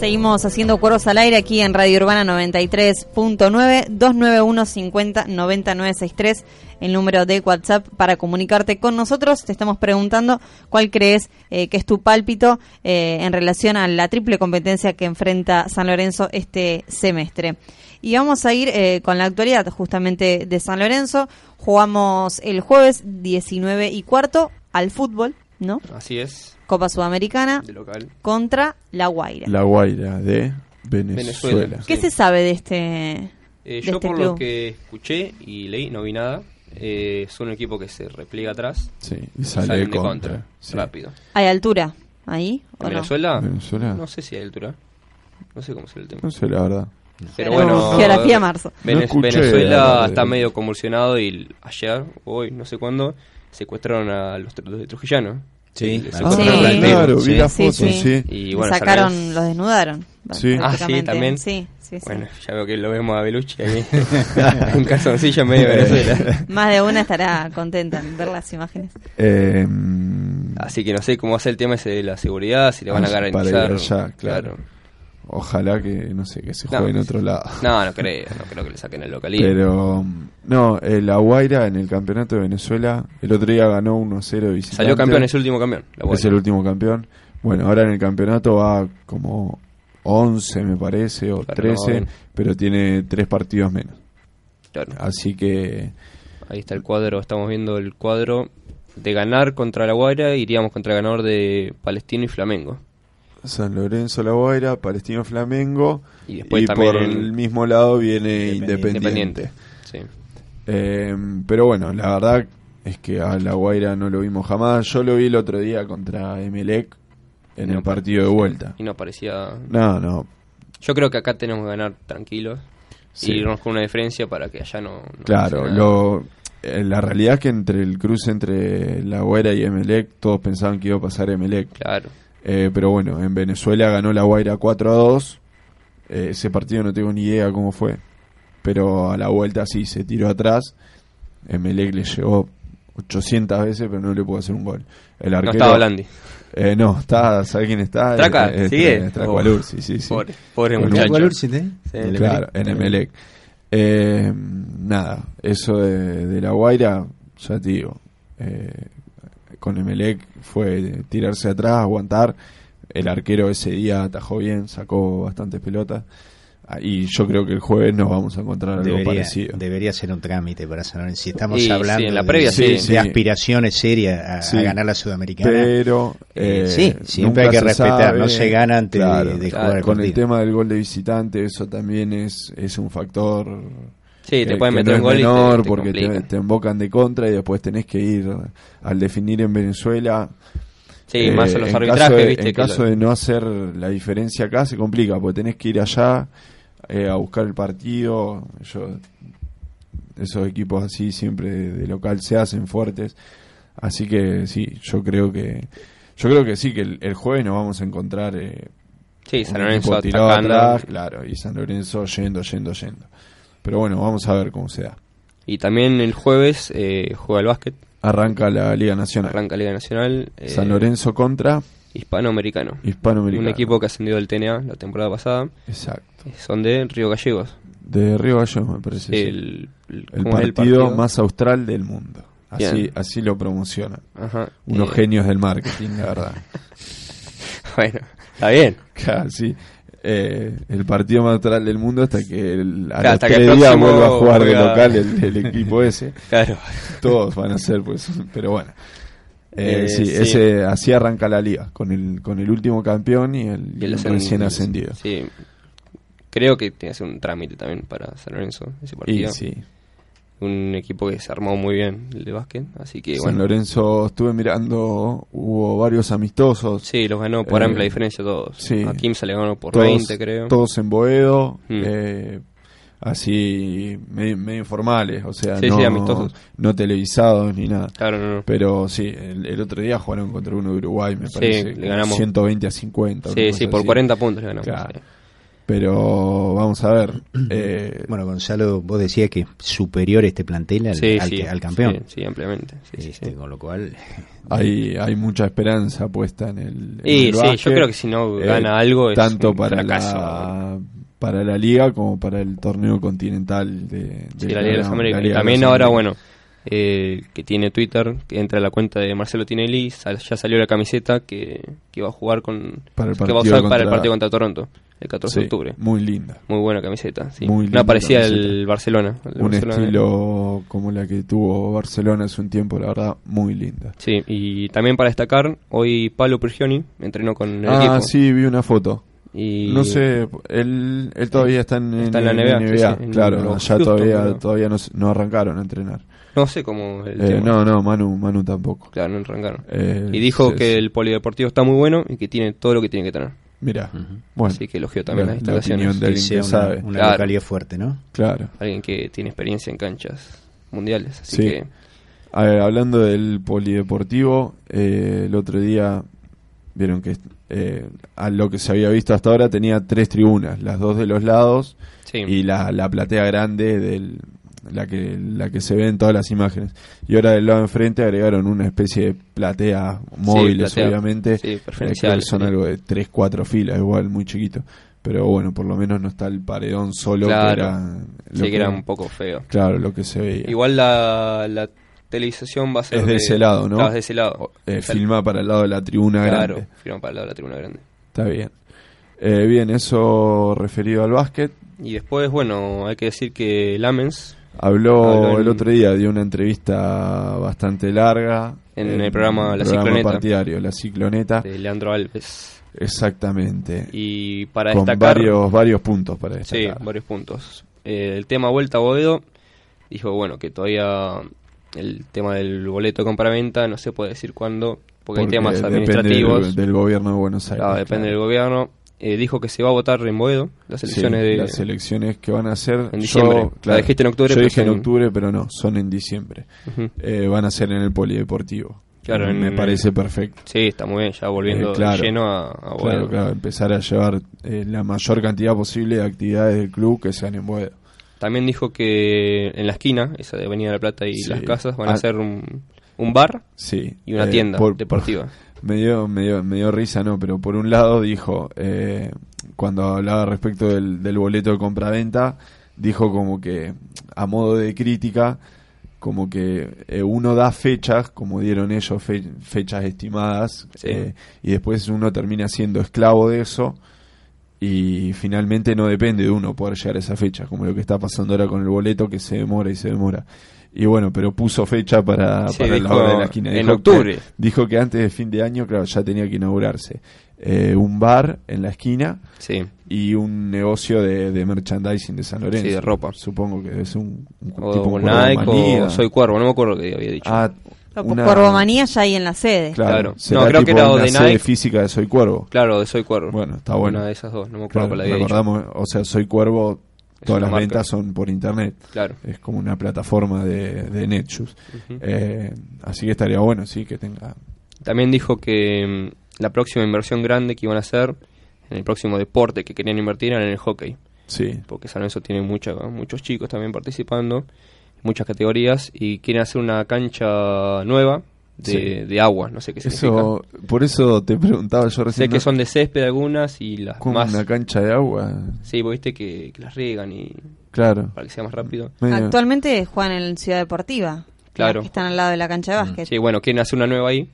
Seguimos haciendo cuervos al aire aquí en Radio Urbana 93.9 291 50 9963 el número de WhatsApp para comunicarte con nosotros. Te estamos preguntando cuál crees eh, que es tu pálpito eh, en relación a la triple competencia que enfrenta San Lorenzo este semestre. Y vamos a ir eh, con la actualidad justamente de San Lorenzo. Jugamos el jueves 19 y cuarto al fútbol, ¿no? Así es, Copa Sudamericana de local. contra La Guaira. La Guaira de Venezuela. Venezuela. ¿Qué Sí. se sabe de este, Eh, de yo este por club? lo que escuché y leí, no vi nada. Eh, es un equipo que se repliega atrás. Sí, y sale de contra, contra, sí. rápido. ¿Hay altura ahí o ¿En no? Venezuela? Venezuela. No sé si hay altura. No sé cómo será el tema. No sé, la verdad. Pero bueno, geografía marzo. Vene- No escuché Venezuela está medio convulsionado y ayer, hoy, no sé cuándo, secuestraron a los, los de Trujillano. Sí, Le ah, Sí. claro, vi Sí. la Sí, foto, sí. sí. Y Lo bueno, sacaron, los desnudaron. Sí. Ah, sí, también. Sí, sí, sí. Bueno, ya veo que lo vemos a Belucci ahí. en calzoncillo en medio de Venezuela. Más de una estará contenta en ver las imágenes. Eh, Así que no sé cómo va a ser el tema ese de la seguridad, si le van a Ah, para ir garantizar. allá, claro. Ojalá que, no sé, que se No. juegue en otro lado. No, no creo, no creo que le saquen el localito. Pero, no, eh, la Guaira en el campeonato de Venezuela, el otro día ganó 1-0 de visitante. Salió campeón, es el último campeón. La es el último campeón. Bueno, ahora en el campeonato va como 11, me parece, o Claro, 13, no, bien. pero tiene tres partidos menos. Claro. Así que, Ahí está el cuadro, estamos viendo el cuadro. de ganar contra La Guaira, iríamos contra el ganador de Palestino y Flamengo. San Lorenzo, La Guaira, Palestino, Flamengo. Y después por el mismo lado viene Independiente. Independiente. Sí. Eh, pero bueno, la verdad es que a La Guaira no lo vimos jamás. Yo lo vi el otro día contra Emelec en el partido de vuelta. Y no parecía... No, no. Yo creo que acá tenemos que ganar tranquilos Sí. y irnos con una diferencia para que allá no... no Claro, lo, eh, la realidad es que entre el cruce entre La Guaira y Emelec, todos pensaban que iba a pasar Emelec. Claro. Eh, pero bueno, en Venezuela ganó La Guaira 4 a 2. Eh, ese partido no tengo ni idea cómo fue. Pero a la vuelta sí, se tiró atrás. Emelec le llegó 800 veces, pero no le pudo hacer un gol. El arquero, estaba Blandi. Eh, no, está, ¿sabe quién está? ¿Traca? Eh, eh, ¿Sigue? Tra- Tracualur, sí, sí, sí. Pobre- pobre muchacho. Tracualur, sí, ¿eh? Sí. Claro, en Emelec. Eh, nada, eso de, de La Guaira, ya te digo, eh, con Emelec fue tirarse atrás, aguantar. El arquero ese día atajó bien, sacó bastantes pelotas. Ah, Y yo creo que el jueves nos vamos a encontrar algo Debería, parecido. debería ser un trámite para San Lorenzo. Si estamos Y sí, hablando en la de, previa de- sí. de Sí. aspiraciones serias a, ganar la Sudamericana. Pero Eh, eh, sí, siempre hay nunca que se respetar, no sabe. se gana antes de- Claro, de, claro, jugar el con el tema del gol de visitante, eso también es, es un factor Sí, te que- pueden que meter no un gol y te- porque te, embocan de contra y después tenés que ir al definir en Venezuela. Sí, Eh, más en los en arbitrajes, caso de, viste. En caso de no hacer la diferencia acá se complica porque tenés que ir allá eh, a buscar el partido. Yo, esos equipos así siempre de, local se hacen fuertes. Así que sí, yo creo que yo creo que sí que el, el jueves nos vamos a encontrar eh, Sí, San Lorenzo tirado atrás, claro, y San Lorenzo yendo, yendo, yendo. Pero bueno, vamos a ver cómo se da. Y también el jueves eh, juega el básquet, Arranca la Liga Nacional. arranca Liga Nacional. eh, San Lorenzo contra Hispanoamericano. Hispanoamericano. Un equipo que ascendió del TNA la temporada pasada. Exacto. Son de Río Gallegos. De Río Gallegos, me parece. El, el- El ¿cómo es partido, más austral del mundo. Así, Bien. así lo promocionan. Ajá. Unos Eh, genios del marketing, la verdad. Bueno, está bien. Sí. Eh, el partido más austral del mundo hasta que el, a Claro, los tres días vuelva a jugar de local el, el equipo ese. Claro. Todos van a ser, pues, pero bueno. Eh, Eh, sí, sí. ese así arranca la liga, con el con el último campeón y el, Y el recién ascendido. Sí. Creo que tiene que ser un trámite también para San Lorenzo ese Y partido. sí, Un equipo que se armó muy bien, el de básquet. Así que San bueno. Lorenzo estuve mirando, hubo varios amistosos. Sí, los ganó por Eh, amplia diferencia todos. sí. A Kimsa le ganó por todos, 20, creo. Todos en Boedo, Mm. eh, así medio, medio informales, o sea, Sí, no, sí, amistosos. no televisados ni nada. Claro, no, no. Pero sí, el, el otro día jugaron contra uno de Uruguay, me Sí, parece. le ganamos. 120 a 50. una Sí, sí, por así. 40 puntos le ganamos. Claro. Pero vamos a ver. eh, Bueno, Gonzalo, vos decías que superior este plantel al, Sí, al, sí, que- al campeón. Sí, sí, ampliamente. Este, sí. Con lo cual, hay, hay mucha esperanza puesta en el. en Y el sí, básquet. yo creo que si no Eh, gana algo es tanto un para fracaso. la para la liga como para el torneo continental de, de Sí, la Liga de las la Américas. De también ahora, bueno, eh, que tiene Twitter, que entra a la cuenta de Marcelo Tinelli, sal- ya salió la camiseta que, que va a jugar con... Para el que va a usar para el partido contra Toronto, el 14 Sí, de octubre. Muy linda. Muy buena camiseta, sí. Muy parecida camiseta. al Barcelona. Un Barcelona. estilo como la que tuvo Barcelona hace un tiempo, la verdad, muy linda. Sí, y también para destacar, hoy Pablo Prigioni entrenó con el ah, equipo. sí, vi una foto. Y No sé, él, él todavía está en, Está en la NBA, sí, sí, en claro, allá Houston, todavía, creo. todavía no, no arrancaron a entrenar. No sé cómo el Eh, tema. no, no, Manu, Manu tampoco. Claro, no arrancaron. Eh, y dijo sí, que el polideportivo está muy bueno y que tiene todo lo que tiene que tener. Mira, bueno, Así que elogió también la- las la instalaciones. opinión de que alguien sea que una, sabe. una Claro. localidad fuerte, ¿no? Claro. Alguien que tiene experiencia en canchas mundiales. Así Sí. que A ver, hablando del polideportivo, eh, el otro día vieron que eh, a lo que se había visto hasta ahora tenía tres tribunas, las dos de los lados sí. y la, la platea grande del la que la que se ve en todas las imágenes. Y ahora del lado enfrente agregaron una especie de platea móviles, platea. obviamente. Sí, Eh, que son algo de tres, cuatro filas, igual muy chiquito. Pero bueno, por lo menos no está el paredón solo que era lo sí que era un poco feo. Claro, lo que se veía. Igual la, la televisación va a ser Es de ese lado, ¿no? Claro, es de ese lado. Eh, filma para el lado de la tribuna Claro, grande. firma para el lado de la tribuna grande. Está bien. Eh, bien, eso referido al básquet. Y después, bueno, hay que decir que Lamens Habló, en- el otro día, dio una entrevista bastante larga. En el programa La programa Cicloneta. partidario, La Cicloneta. de Leandro Alves. Exactamente. Y para Con destacar... varios, varios puntos para Sí, destacar. varios puntos. Eh, el tema vuelta a Boedo dijo, bueno, que todavía el tema del boleto de compraventa no se puede decir cuándo, porque, hay temas depende administrativos. Del, del gobierno de Buenos Aires. Claro, depende del gobierno. Eh, dijo que se va a votar en Boedo, las Sí, elecciones de... las elecciones que van a ser En diciembre. La dijiste en octubre, Yo dije en octubre, pero no, son en diciembre. Eh, van a ser en el polideportivo. Claro, me en- parece perfecto. Sí, está muy bien, ya volviendo Eh, claro, lleno a, a Boedo. Claro, claro, empezar a llevar eh, la mayor cantidad posible de actividades del club que sean en Boedo. También dijo que en la esquina, esa de Avenida de la Plata y Sí. las casas, van a Ah. hacer un, un bar Sí. y una eh, tienda por- deportiva. Me dio, me, dio, me dio risa, no, pero por un lado dijo, eh, cuando hablaba respecto del, del boleto de compraventa, dijo como que, a modo de crítica, como que eh, uno da fechas, como dieron ellos, fe- fechas estimadas, Sí. eh, y después uno termina siendo esclavo de eso, y finalmente no depende de uno poder llegar a esa fecha, como lo que está pasando ahora con el boleto, que se demora y se demora. Y bueno, pero puso fecha para, Sí, para la dijo hora de la esquina. en octubre. que- dijo que antes de fin de año, claro, ya tenía que inaugurarse eh, un bar en la esquina Sí. y un negocio de, de merchandising de San Lorenzo. Sí, de ropa. Supongo que es un, un O, tipo un Nike Cuervo o Soy Cuervo, no me acuerdo qué había dicho. Ah, una- Cuervomanía ya hay en la sede. Claro, No, creo que era una de sede Nike. física de Soy Cuervo. Claro, de Soy Cuervo. Bueno, está bueno. Una de esas dos, no me acuerdo Claro, cuál había dicho. recordamos, o sea, Soy Cuervo, todas las marca. ventas son por internet. Claro. Es como una plataforma de, de Netshoes. Eh, así que estaría bueno, sí, que tenga... También dijo que mm, la próxima inversión grande que iban a hacer en el próximo deporte que querían invertir era en el hockey. Sí, Porque San Lorenzo tiene mucha- muchos chicos también participando, muchas categorías, y quieren hacer una cancha nueva de, Sí. de agua, no sé qué significa. eso, por eso te preguntaba yo recién. Sé que son de césped algunas y las como más... una cancha de agua. Sí, vos viste que, que las riegan y Claro. para que sea más rápido. Medio- Actualmente juegan en Ciudad Deportiva. Claro. Que están al lado de la cancha de básquet. Sí, bueno, quieren hacer una nueva ahí,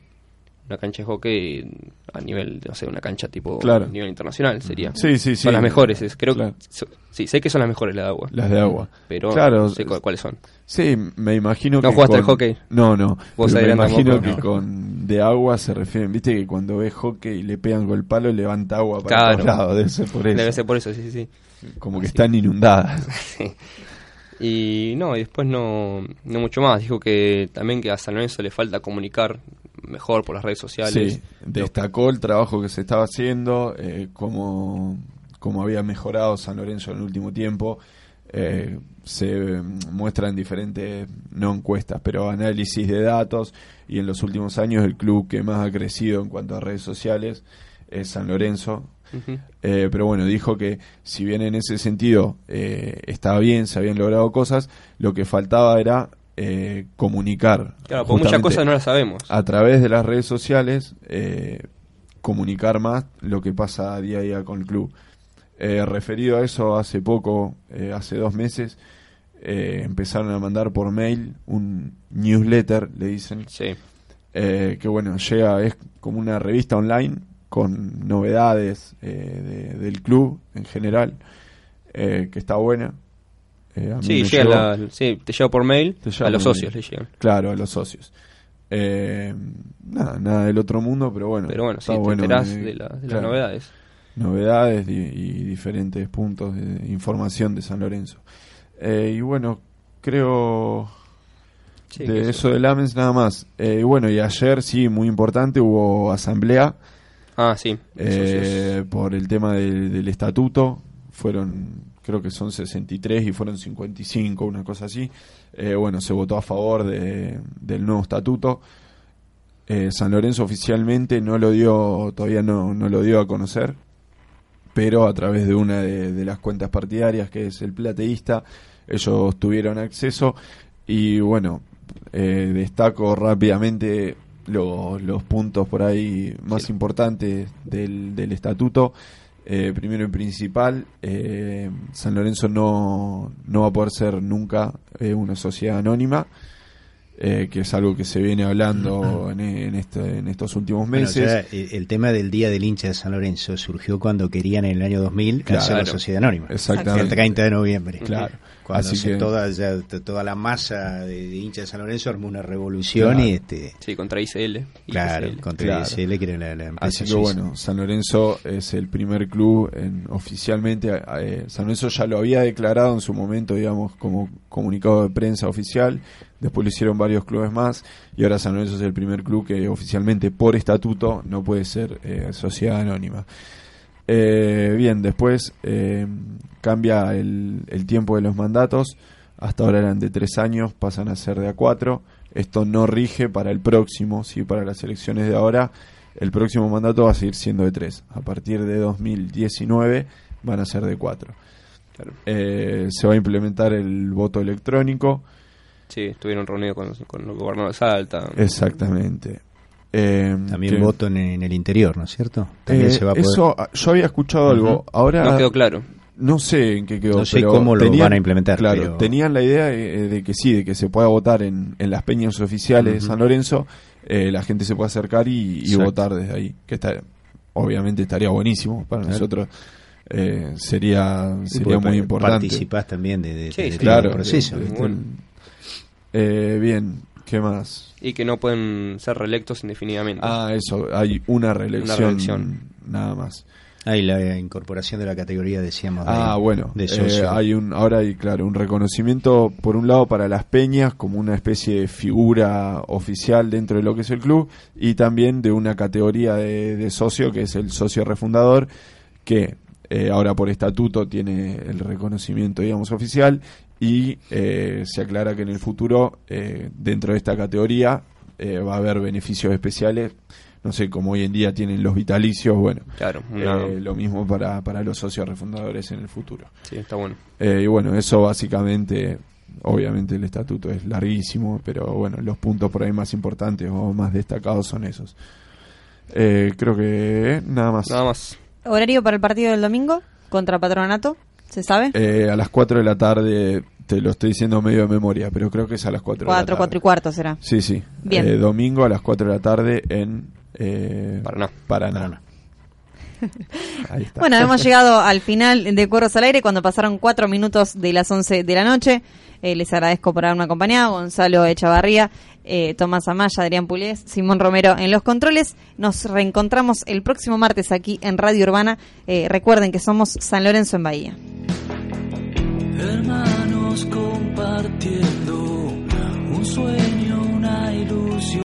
una cancha de hockey a nivel, no sé, una cancha tipo Claro. a nivel internacional sería. Sí, sí, sí. Son las mejores, es- creo Claro. que so- sí, sé que son las mejores las de agua, Las de agua. pero Claro, no sé cu- cuáles son. Sí, me imagino ¿No que. jugaste con- al hockey? No, no. Vos, me imagino tampoco, que no. con de agua se refieren. Viste que cuando ves hockey y le pegan con el palo, levanta agua para Claro. todos lados. Debe ser por eso. Debe ser por eso, sí, sí. Como que están inundadas. sí. Y no, y después no, no mucho más. Dijo que también que a San Lorenzo le falta comunicar mejor por las redes sociales. Sí, destacó el trabajo que se estaba haciendo, eh, cómo, cómo había mejorado San Lorenzo en el último tiempo. Eh, se mm, muestran diferentes, no encuestas, pero análisis de datos y en los últimos años el club que más ha crecido en cuanto a redes sociales es San Lorenzo. Eh, pero bueno, dijo que si bien en ese sentido eh, estaba bien, se habían logrado cosas, lo que faltaba era eh, comunicar. Claro, porque muchas cosas no las sabemos. a través de las redes sociales eh, comunicar más lo que pasa día a día con el club. Eh, referido a eso, hace poco, eh, hace dos meses, eh, empezaron a mandar por mail un newsletter, le dicen, Sí. eh, que bueno, llega, es como una revista online con novedades eh, de- del club en general, eh, que está buena. A Sí, llega llegó. la- sí, te llega por mail, llega a los socios mail. le llegan. Claro, a los socios. Eh, nada, nada del otro mundo, pero bueno. Pero bueno, sí, te bueno, enterás de, la- de las novedades. Novedades y, y diferentes puntos de información de San Lorenzo. Eh, y bueno, creo Sí, de eso, del AMES nada más. Eh, bueno, y ayer sí, muy importante, hubo asamblea Ah, sí. eh, por el tema del, del estatuto. Fueron, creo que son 63 y fueron 55, una cosa así. Eh, bueno, se votó a favor de- del nuevo estatuto. San Lorenzo oficialmente no lo dio, todavía no, no lo dio a conocer, pero a través de una de, de las cuentas partidarias, que es el plateísta, ellos tuvieron acceso y bueno, eh, destaco rápidamente lo- los puntos por ahí más importantes del, del estatuto. Eh, primero y principal, eh, San Lorenzo no, no va a poder ser nunca eh, una sociedad anónima, eh, que es algo que se viene hablando en, en, este- en estos últimos Bueno, meses. ya el, el tema del Día del Hincha de San Lorenzo surgió cuando querían en el año 2000 Claro. hacer la sociedad anónima. Exactamente. El 30 de noviembre. Claro. Cuando Así se que- toda, ya, toda la masa de, de hinchas de San Lorenzo armó una revolución Claro. y este Sí, contra ICL. claro, ICL. contra Claro. ISL, que era la, la empresa Así que suiza. bueno, San Lorenzo es el primer club en, oficialmente. eh, San Lorenzo ya lo había declarado en su momento, digamos, como comunicado de prensa oficial. Después lo hicieron varios clubes más. Y ahora San Lorenzo es el primer club que oficialmente, por estatuto, no puede ser eh, sociedad anónima. Eh, bien, después eh, cambia el, el tiempo de los mandatos. Hasta ahora eran de tres años, pasan a ser de a cuatro. Esto no rige para el próximo, sí, para las elecciones de ahora. El próximo mandato va a seguir siendo de tres. A partir de 2019 van a ser de cuatro. Eh, se va a implementar el voto electrónico. Sí, estuvieron reunidos con, con el gobernador de Salta. Exactamente. Eh, También que- voto en, en el interior, ¿no es cierto? También Eh, se va a poder... Eso, ah, yo había escuchado algo. Ujú. Ahora No quedó claro. No sé en qué quedó. No sé pero cómo lo tenían- van a implementar, Claro, pero- tenían la idea eh, de que sí, de que se pueda votar en, en las peñas oficiales de Ujú. San Lorenzo. eh, la gente se puede acercar y, y votar desde ahí. Que está, obviamente estaría buenísimo para Claro. nosotros. eh, sería sería muy importante. Participás también de, de- Sí, de sí, claro, el proceso. de- de-. Eh, bien, ¿qué más? Y que no pueden ser reelectos indefinidamente. Ah, eso, hay una reelección, reelección. nada más. Hay la incorporación de la categoría, decíamos, de, Ah, bueno, de eh, socio. hay un, ahora hay, claro, un reconocimiento, por un lado, para las peñas, como una especie de figura oficial dentro de lo que es el club, y también de una categoría de, de socio, que es el socio refundador, que eh, ahora por estatuto tiene el reconocimiento, digamos, oficial, y eh, se aclara que en el futuro, eh, dentro de esta categoría, eh, va a haber beneficios especiales, no sé, como hoy en día tienen los vitalicios, bueno, Claro, eh, lo mismo para, para los socios refundadores en el futuro. Sí, está bueno. Eh, y bueno, eso básicamente, obviamente el estatuto es larguísimo, pero bueno, los puntos por ahí más importantes o más destacados son esos. Eh, creo que nada más. Nada más. ¿Horario para el partido del domingo contra Patronato? ¿Se sabe? Eh, a las 4 de la tarde, te lo estoy diciendo medio de memoria, pero creo que es a las 4 de la 4, tarde. 4 y cuarto será. Sí, sí. Bien. Eh, domingo a las 4 de la tarde en eh, Paraná. Paraná. Ahí está. Bueno, hemos llegado al final de Cuervos al Aire cuando pasaron cuatro minutos de las 11 de la noche. Eh, les agradezco por haberme acompañado. Gonzalo Echavarría, eh, Tomás Amaya, Adrián Pulés, Simón Romero en los controles. Nos reencontramos el próximo martes aquí en Radio Urbana. Eh, recuerden que somos San Lorenzo en Bahía. hermanos compartiendo un sueño